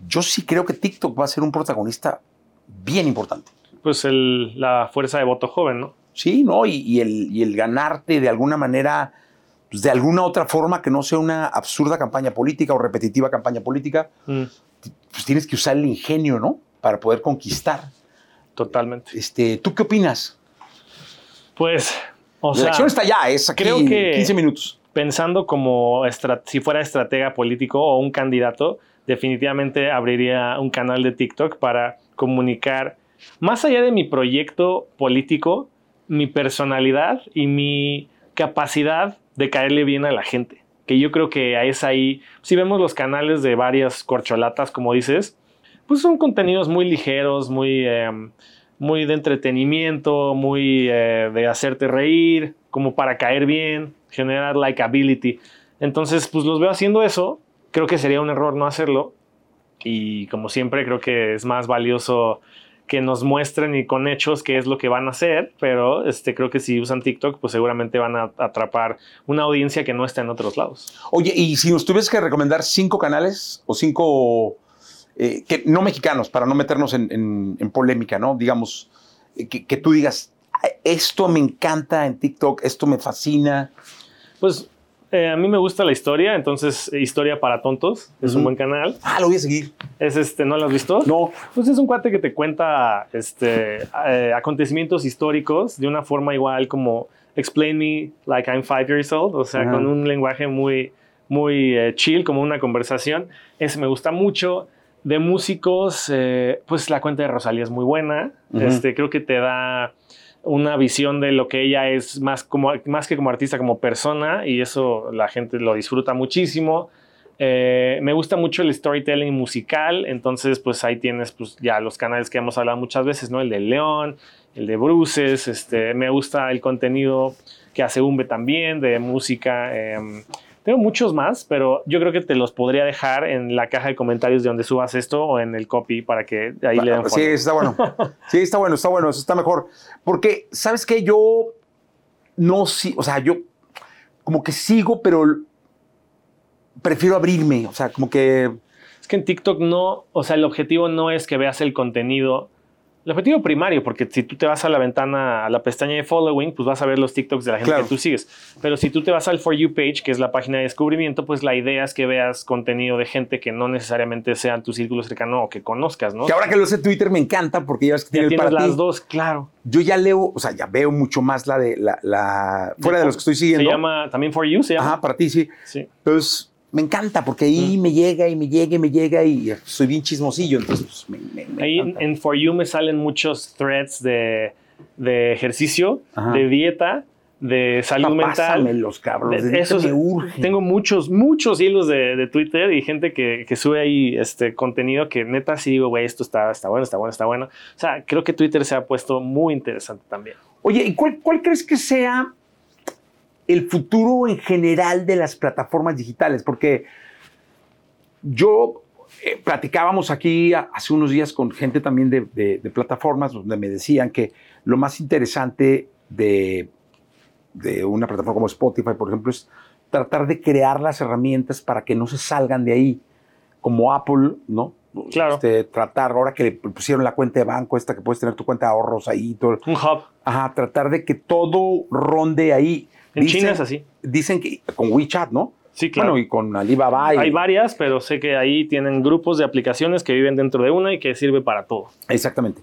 yo sí creo que TikTok va a ser un protagonista bien importante. Pues el- la fuerza de voto joven, ¿no? Sí, ¿no? Y, y el, y el ganarte de alguna manera, pues de alguna otra forma que no sea una absurda campaña política o repetitiva campaña política, Mm, pues tienes que usar el ingenio, ¿no? Para poder conquistar. totalmente. Este, ¿Tú qué opinas? Pues, o la sea, elección está ya, es aquí creo que- 15 minutos. pensando como si fuera estratega político o un candidato, definitivamente abriría un canal de TikTok para comunicar, más allá de mi proyecto político, mi personalidad y mi capacidad de caerle bien a la gente. Que yo creo que es ahí, si vemos los canales de varias corcholatas, como dices, pues son contenidos muy ligeros, muy, em, muy de entretenimiento, muy eh, de hacerte reír, como para caer bien, generar likability. Entonces, pues los veo haciendo eso. Creo que sería un error no hacerlo. Y como siempre, creo que es más valioso que nos muestren y con hechos qué es lo que van a hacer, pero este, creo que si usan TikTok, pues seguramente van a atrapar una audiencia que no está en otros lados. Oye, y si nos tuvieses que recomendar cinco canales o cinco, eh, que, no mexicanos, para no meternos en, en- en polémica, ¿no? Digamos, eh, que, que tú digas, "Ah, esto me encanta en TikTok, esto me fascina. Pues eh, a mí me gusta la historia, entonces eh, Historia para Tontos es un buen canal. Ah, lo voy a seguir. Es este, ¿no lo has visto? No, Pues es un cuate que te cuenta este, eh, acontecimientos históricos de una forma igual como explain me like I'm five years old, o sea, con un lenguaje muy, muy eh, chill, como una conversación. Ese me gusta mucho. De músicos, pues la cuenta de Rosalía es muy buena. Este, creo que te da una visión de lo que ella es más, como, más que como artista, como persona, y eso la gente lo disfruta muchísimo. Eh, me gusta mucho el storytelling musical, entonces pues ahí tienes pues ya los canales que hemos hablado muchas veces, ¿no? El de León, el de Bruces, este, me gusta el contenido que hace Umbe también, de música. em, tengo muchos más, pero yo creo que te los podría dejar en la caja de comentarios de donde subas esto o en el copy para que ahí le den sí, está bueno. <laughs> Sí, está bueno, está bueno, eso está mejor. Porque, ¿sabes qué? Yo no, sí, o sea, yo como que sigo, pero prefiero abrirme, o sea, como que... Es que en TikTok no, o sea, el objetivo no es que veas el contenido. El objetivo primario, porque si tú te vas a la ventana, a la pestaña de following, pues vas a ver los TikToks de la gente Claro. que tú sigues. Pero si tú te vas al For You page, que es la página de descubrimiento, pues la idea es que veas contenido de gente que no necesariamente sea en tu círculo cercano o que conozcas, ¿no? Que ahora que lo sé Twitter me encanta porque ya ves que ya tiene el tienes para las ti. dos, claro. Yo ya leo, o sea, ya veo mucho más la de la, la fuera de los que estoy Se siguiendo. llama también For You, se llama. Ajá, para ti sí. Sí. Entonces, me encanta porque ahí me llega y me llega y me llega y soy bien chismosillo, entonces pues, me, me- me Ahí en, encanta. en For You me salen muchos threads de, de ejercicio, Ajá. de dieta, de salud Ah, mental. De- de esos- me urge. Tengo muchos, muchos hilos de, de Twitter y gente que, que sube ahí este contenido que neta sí digo, güey, esto está, está bueno, está bueno, está bueno. O sea, creo que Twitter se ha puesto muy interesante también. Oye, ¿y cuál, cuál crees que sea el futuro en general de las plataformas digitales? Porque yo eh, platicábamos aquí a- hace unos días con gente también de, de- de plataformas donde me decían que lo más interesante de, de una plataforma como Spotify, por ejemplo, es tratar de crear las herramientas para que no se salgan de ahí, como Apple, ¿no? Claro. Este, tratar, ahora que le pusieron la cuenta de banco, esta que puedes tener tu cuenta de ahorros ahí, todo, Un hub. Ajá, tratar de que todo ronde ahí. En Dicen- China es así. Dicen que con WeChat, ¿no? Sí, claro. Bueno, y con Alibaba. y- Hay varias, pero sé que ahí tienen grupos de aplicaciones que viven dentro de una y que sirve para todo. Exactamente.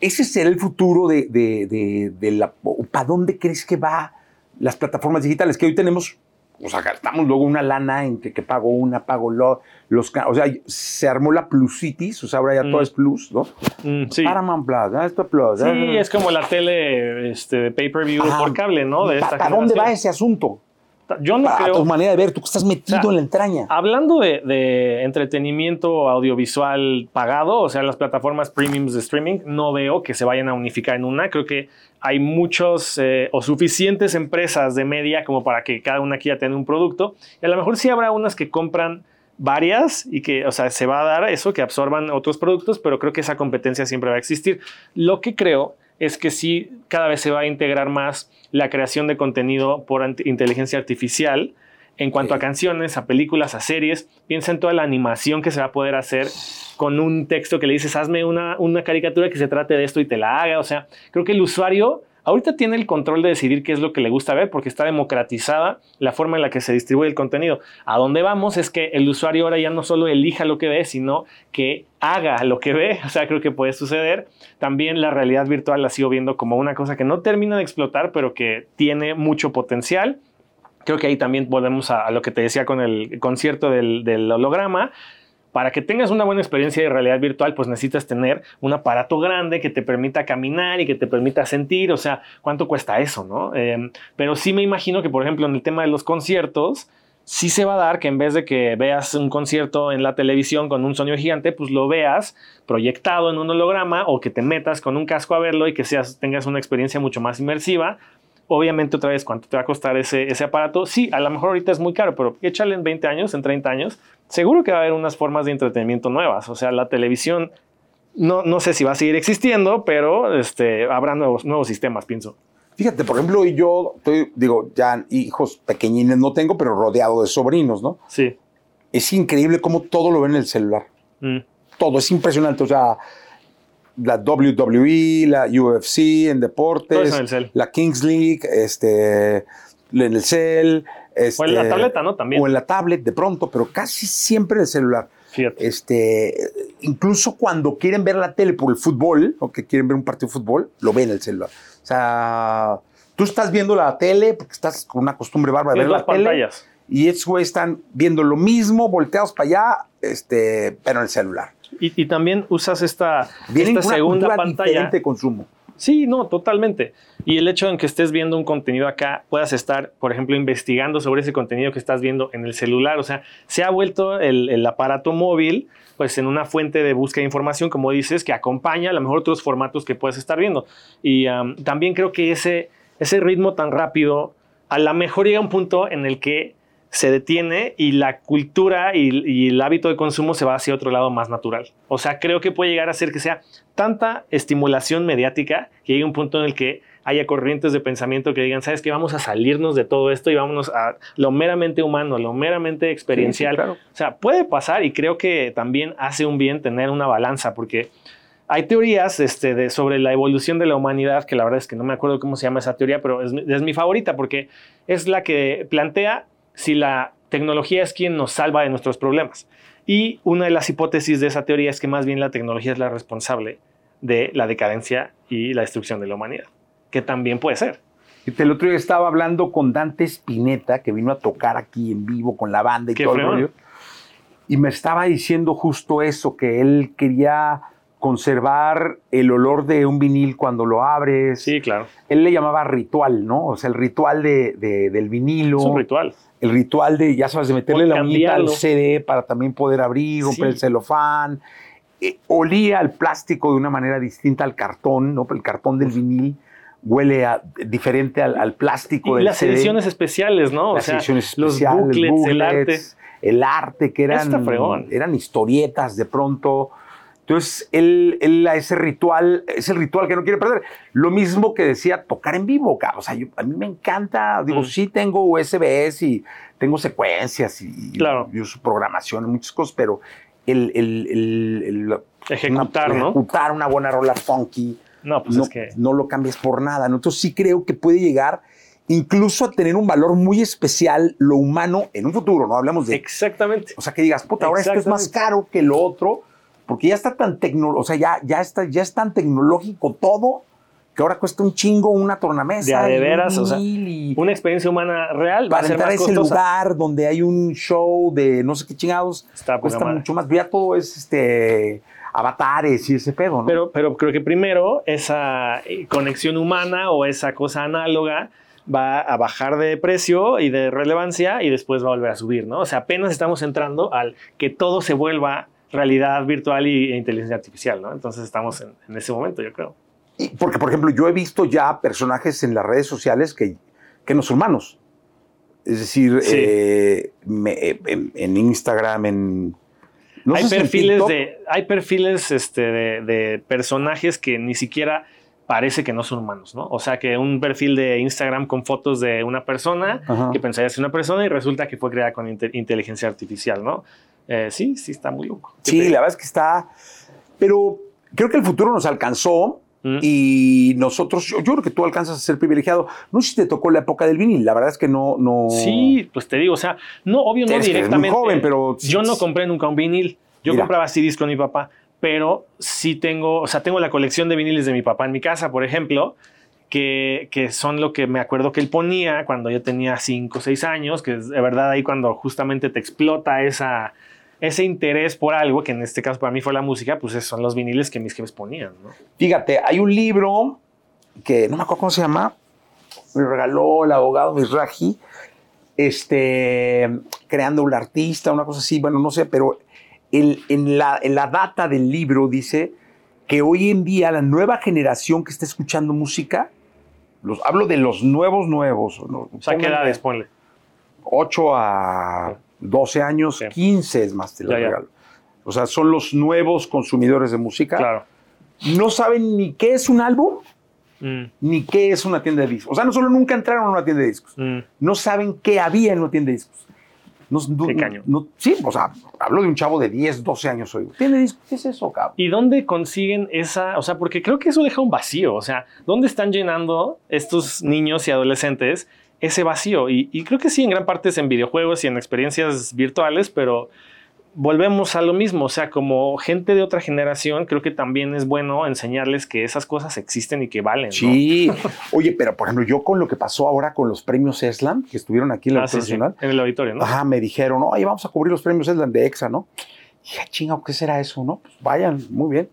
Ese será el futuro de, de, de, de la... ¿Para dónde crees que va las plataformas digitales? Que hoy tenemos, o sea, gastamos luego una lana en que, pago una, pago lo- los... O sea, se armó la Plusitis, o sea, ahora ya todo Mm. es Plus, ¿no? Mm, sí. Paramount Plus, ¿no? esto es Plus. Sí, es como la tele este, pay-per-view por cable, ¿no? De esta ¿Para dónde generación. va ese asunto? Yo no A creo. tu manera de ver, tú estás metido O sea, en la entraña. Hablando de, de entretenimiento audiovisual pagado, o sea, las plataformas premiums de streaming, no veo que se vayan a unificar en una. Creo que hay muchos eh, o suficientes empresas de media como para que cada una quiera tener un producto. Y a lo mejor sí habrá unas que compran varias y que, o sea, se va a dar eso, que absorban otros productos, pero creo que esa competencia siempre va a existir. Lo que creo es que sí, cada vez se va a integrar más la creación de contenido por inteligencia artificial en cuanto Sí. a canciones, a películas, a series. Piensa en toda la animación que se va a poder hacer con un texto que le dices, hazme una, una caricatura que se trate de esto y te la haga. O sea, creo que el usuario ahorita tiene el control de decidir qué es lo que le gusta ver porque está democratizada la forma en la que se distribuye el contenido. A dónde vamos es que el usuario ahora ya no solo elija lo que ve, sino que haga lo que ve. <laughs> O sea, creo que puede suceder. También la realidad virtual la sigo viendo como una cosa que no termina de explotar, pero que tiene mucho potencial. Creo que ahí también volvemos a, lo que te decía con el concierto del holograma. Para que tengas una buena experiencia de realidad virtual, pues necesitas tener un aparato grande que te permita caminar y que te permita sentir. O sea, ¿cuánto cuesta eso, no? Eh, pero sí me imagino que, por ejemplo, en el tema de los conciertos, sí se va a dar que en vez de que veas un concierto en la televisión con un sonido gigante, pues lo veas proyectado en un holograma o que te metas con un casco a verlo y que seas, tengas una experiencia mucho más inmersiva. Obviamente, otra vez, ¿cuánto te va a costar ese, ese aparato? Sí, a lo mejor ahorita es muy caro, pero échale en 20 años, en 30 años, seguro que va a haber unas formas de entretenimiento nuevas. O sea, la televisión, no, no sé si va a seguir existiendo, pero este, habrá nuevos, nuevos sistemas, pienso. Fíjate, por ejemplo, yo estoy, digo, ya hijos pequeñines no tengo, pero rodeado de sobrinos, ¿no? Sí. Es increíble cómo todo lo ven en el celular. Mm. Todo, es impresionante. O sea, la WWE, la UFC en Todo deportes, eso en la Kings League, este, en el cel. O en la este, tableta, ¿no? También. O en la tablet de pronto, pero casi siempre en el celular. Fíjate. Este, incluso cuando quieren ver la tele por el fútbol, o que quieren ver un partido de fútbol, lo ven en el celular. O sea, tú estás viendo la tele porque estás con una costumbre bárbara de ver Tienes la dos tele. pantallas. Y esos güeyes están viendo lo mismo, volteados para allá, este, pero en el celular. Y, y también usas esta, Vienen esta segunda pantalla. de consumo. Sí, no, totalmente. Y el hecho en que estés viendo un contenido acá, puedas estar, por ejemplo, investigando sobre ese contenido que estás viendo en el celular. O sea, se ha vuelto el, aparato móvil, pues en una fuente de búsqueda de información, como dices, que acompaña a lo mejor otros formatos que puedes estar viendo. Y también creo que ese, ritmo tan rápido, a lo mejor llega un punto en el que se detiene y la cultura y, y, el hábito de consumo se va hacia otro lado más natural. O sea, creo que puede llegar a ser que sea tanta estimulación mediática que llegue un punto en el que haya corrientes de pensamiento que digan, ¿sabes qué? Vamos a salirnos de todo esto y vámonos a lo meramente humano, lo meramente experiencial. Sí, sí, claro. O sea, puede pasar y creo que también hace un bien tener una balanza porque hay teorías este, de, sobre la evolución de la humanidad, que la verdad es que no me acuerdo cómo se llama esa teoría, pero es, es mi favorita porque es la que plantea si la tecnología es quien nos salva de nuestros problemas. Y una de las hipótesis de esa teoría es que más bien la tecnología es la responsable de la decadencia y la destrucción de la humanidad, que también puede ser. El otro día estaba hablando con Dante Spinetta, que vino a tocar aquí en vivo con la banda y todo el rollo, y me estaba diciendo justo eso, que él quería conservar el olor de un vinil cuando lo abres. Sí, claro. Él le llamaba ritual, ¿no? O sea, el ritual de, de- del vinilo. Es un ritual. el ritual de, ya sabes, de meterle la uñita al. CD para también poder abrir, romper Sí. el celofán. Eh, olía al plástico de una manera distinta al cartón, ¿no? El cartón del vinil huele a- diferente al, al plástico Y del las CD. ediciones especiales, ¿no? Las o sea, ediciones los especiales, booklets, el arte. booklets, el arte, que eran, eran historietas de pronto. Entonces, él, él a ese ritual, es el ritual que no quiere perder. Lo mismo que decía tocar en vivo, cabrón. O sea, yo- a mí me encanta, digo, Mm. sí tengo USBs y tengo secuencias y, Claro. y uso programación y muchas cosas, pero el, el- el- el- Ejecutar, una, ¿no? ejecutar una buena rola funky, No, pues no, es que. no lo cambias por nada. ¿no? Entonces sí creo que puede llegar incluso a tener un valor muy especial lo humano en un futuro, no hablamos de... Exactamente. O sea, que digas, puta, ahora esto es más caro que lo otro, porque ya está tan tecnológico, o sea, ya, ya, está, ya es tan tecnológico todo que ahora cuesta un chingo una tornamesa. De, de veras, o sea, una experiencia humana real. Para entrar a ese lugar donde hay un show de no sé qué chingados, Está cuesta mucho más. Ya todo es este avatares y ese pedo, ¿no? Pero, pero creo que primero esa eh, conexión humana o esa cosa análoga va a bajar de precio y de relevancia y después va a volver a subir, ¿no? O sea, apenas estamos entrando al que todo se vuelva realidad virtual y, e inteligencia artificial, ¿no? Entonces estamos en, en ese momento, yo creo. Y porque, por ejemplo, yo he visto ya personajes en las redes sociales que, que no son humanos. Es decir, Sí. eh, me- en, en Instagram, en... no hay, sé si en perfiles de, hay perfiles este, de, de personajes que ni siquiera parece que no son humanos, ¿no? O sea, que un perfil de Instagram con fotos de una persona Ajá. que pensaría ser una persona y resulta que fue creada con inte- inteligencia artificial, ¿no? Eh, sí, sí, está muy loco. ¿Qué Sí, te- la verdad es que está... Pero creo que el futuro nos alcanzó Mm. y nosotros, yo, yo creo que tú alcanzas a ser privilegiado. No sé si te tocó la época del vinil, la verdad es que no... no Sí, pues te digo, o sea, no, obvio, no muy directamente. joven, pero- Yo no compré nunca un vinil. Yo Mira. compraba CDs con mi papá, pero sí tengo, o sea, tengo la colección de viniles de mi papá en mi casa, por ejemplo, que, que son lo que me acuerdo que él ponía cuando yo tenía 5 o 6 años, que es de verdad ahí cuando justamente te explota esa, ese interés por algo, que en este caso para mí fue la música, pues son los viniles que mis jefes ponían, ¿no? Fíjate, hay un libro que no me acuerdo cómo se llama, me regaló el abogado Misraji, este, creando un artista, una cosa así, bueno, no sé, pero el- en, la, en la data del libro dice que hoy en día la nueva generación que está escuchando música, los, hablo de los nuevos nuevos, ¿no? O sea, ¿qué edades ponle? 8 a 12 años, Sí. 15 es más, te lo Ya, ya. regalo. O sea, son los nuevos consumidores de música. Claro. No saben ni qué es un álbum, Mm, ni qué es una tienda de discos. O sea, no solo nunca entraron a una tienda de discos, mm. no saben qué había en una tienda de discos. No, no- Qué caño. no- sí, o sea, hablo de un chavo de 10, 12 años hoy. ¿Tienda de discos? ¿Qué es eso, cabrón? ¿Y dónde consiguen esa? O sea, porque creo que eso deja un vacío. O sea, ¿dónde están llenando estos niños y adolescentes ese vacío? Y, y creo que sí, en gran parte es en videojuegos y en experiencias virtuales, pero volvemos a lo mismo. O sea, como gente de otra generación, creo que también es bueno enseñarles que esas cosas existen y que valen. ¿no? Sí. Oye, pero por ejemplo, yo con lo que pasó ahora con los premios Eslam, que estuvieron aquí en la Ah, sí, sí, Nacional, en el auditorio, ¿no? Ajá, me dijeron, oye, vamos a cubrir los premios Eslam de EXA, ¿no? Dije, chinga, ¿qué será eso, no? Pues vayan, muy bien.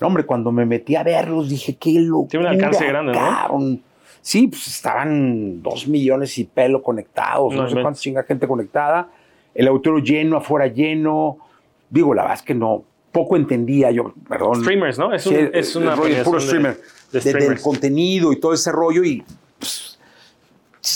No, hombre, cuando me metí a verlos, dije, qué locura. Tiene un alcance grande, ¿no? cabrón. Sí, pues estaban dos millones y pelo conectados, No no, sé cuánta chinga gente conectada. El auditorio lleno, afuera lleno. Digo, la verdad es que no, poco entendía yo, perdón. Streamers, ¿no? Es, un- Sí, es el una rollo puro streamer. de de- del contenido y todo ese rollo y pues,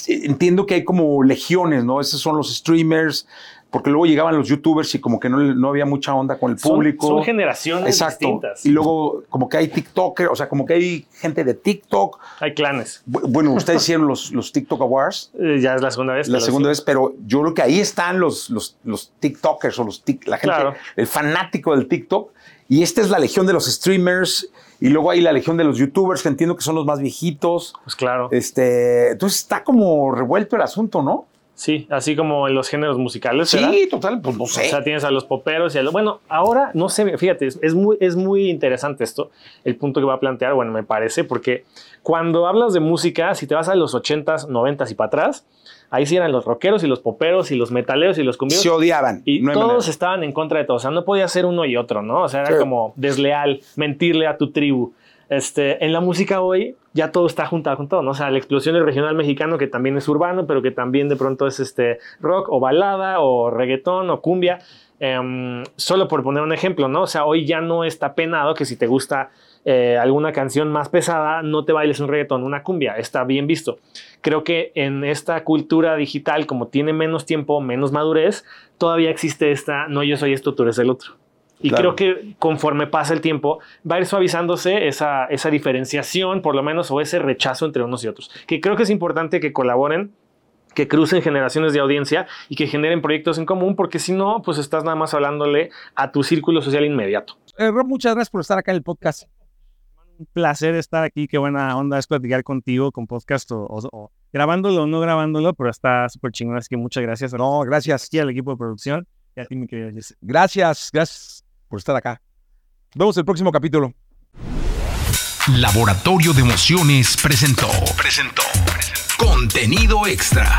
entiendo que hay como legiones, ¿no? Esos son los streamers, porque luego llegaban los youtubers y como que no, no había mucha onda con el Son- público. Son, generaciones Exacto. distintas. Y luego como que hay TikTokers, o sea, como que hay gente de TikTok. Hay clanes. Bu- Bueno, ustedes hicieron los, los TikTok Awards <laughs> Eh, ya es la segunda vez. la segunda sí. vez, pero yo creo que ahí están los, los, los TikTokers o los tic- la gente, Claro. el fanático del TikTok. Y esta es la legión de los streamers. Y luego hay la legión de los youtubers, que entiendo que son los más viejitos. Pues claro. Este, entonces está como revuelto el asunto, ¿no? Sí, así como en los géneros musicales. Sí, total, pues no O sé. sea, tienes a los poperos y a los... Bueno, ahora no sé, fíjate, es, es muy, es muy interesante esto, el punto que va a plantear, bueno, me parece, porque cuando hablas de música, si te vas a los 80s, 90s y para atrás, ahí sí eran los rockeros y los poperos y los metaleros y los cumbieros. se odiaban. Y No todos manera. estaban en contra de todo. O sea, no podía ser uno y otro, ¿no? O sea, era Sí. como desleal, mentirle a tu tribu. Este, en la música hoy ya todo está juntado con todo, ¿no? O sea, la explosión del regional mexicano que también es urbano, pero que también de pronto es este rock o balada o reggaetón o cumbia. Em, solo por poner un ejemplo, ¿no? O sea, hoy ya no está penado que si te gusta eh, alguna canción más pesada, no te bailes un reggaetón, una cumbia, está bien visto. Creo que en esta cultura digital, como tiene menos tiempo, menos madurez, todavía existe esta, no yo soy esto, tú eres el otro. Y creo que conforme pasa el tiempo, va a ir suavizándose esa, esa diferenciación, por lo menos, o ese rechazo entre unos y otros. Que creo que es importante que colaboren que crucen generaciones de audiencia y que generen proyectos en común, porque si no, pues estás nada más hablándole a tu círculo social inmediato. Eh, Rob, muchas gracias por estar acá en el podcast. Un placer estar aquí, qué buena onda es platicar contigo con podcast o, grabándolo o no grabándolo, pero está súper chingón, así que muchas gracias. No, gracias aquí al equipo de producción y a ti, mi querido Jesse. Gracias, gracias por estar acá. Vemos el próximo capítulo. Laboratorio de Emociones presentó. Presentó. Contenido extra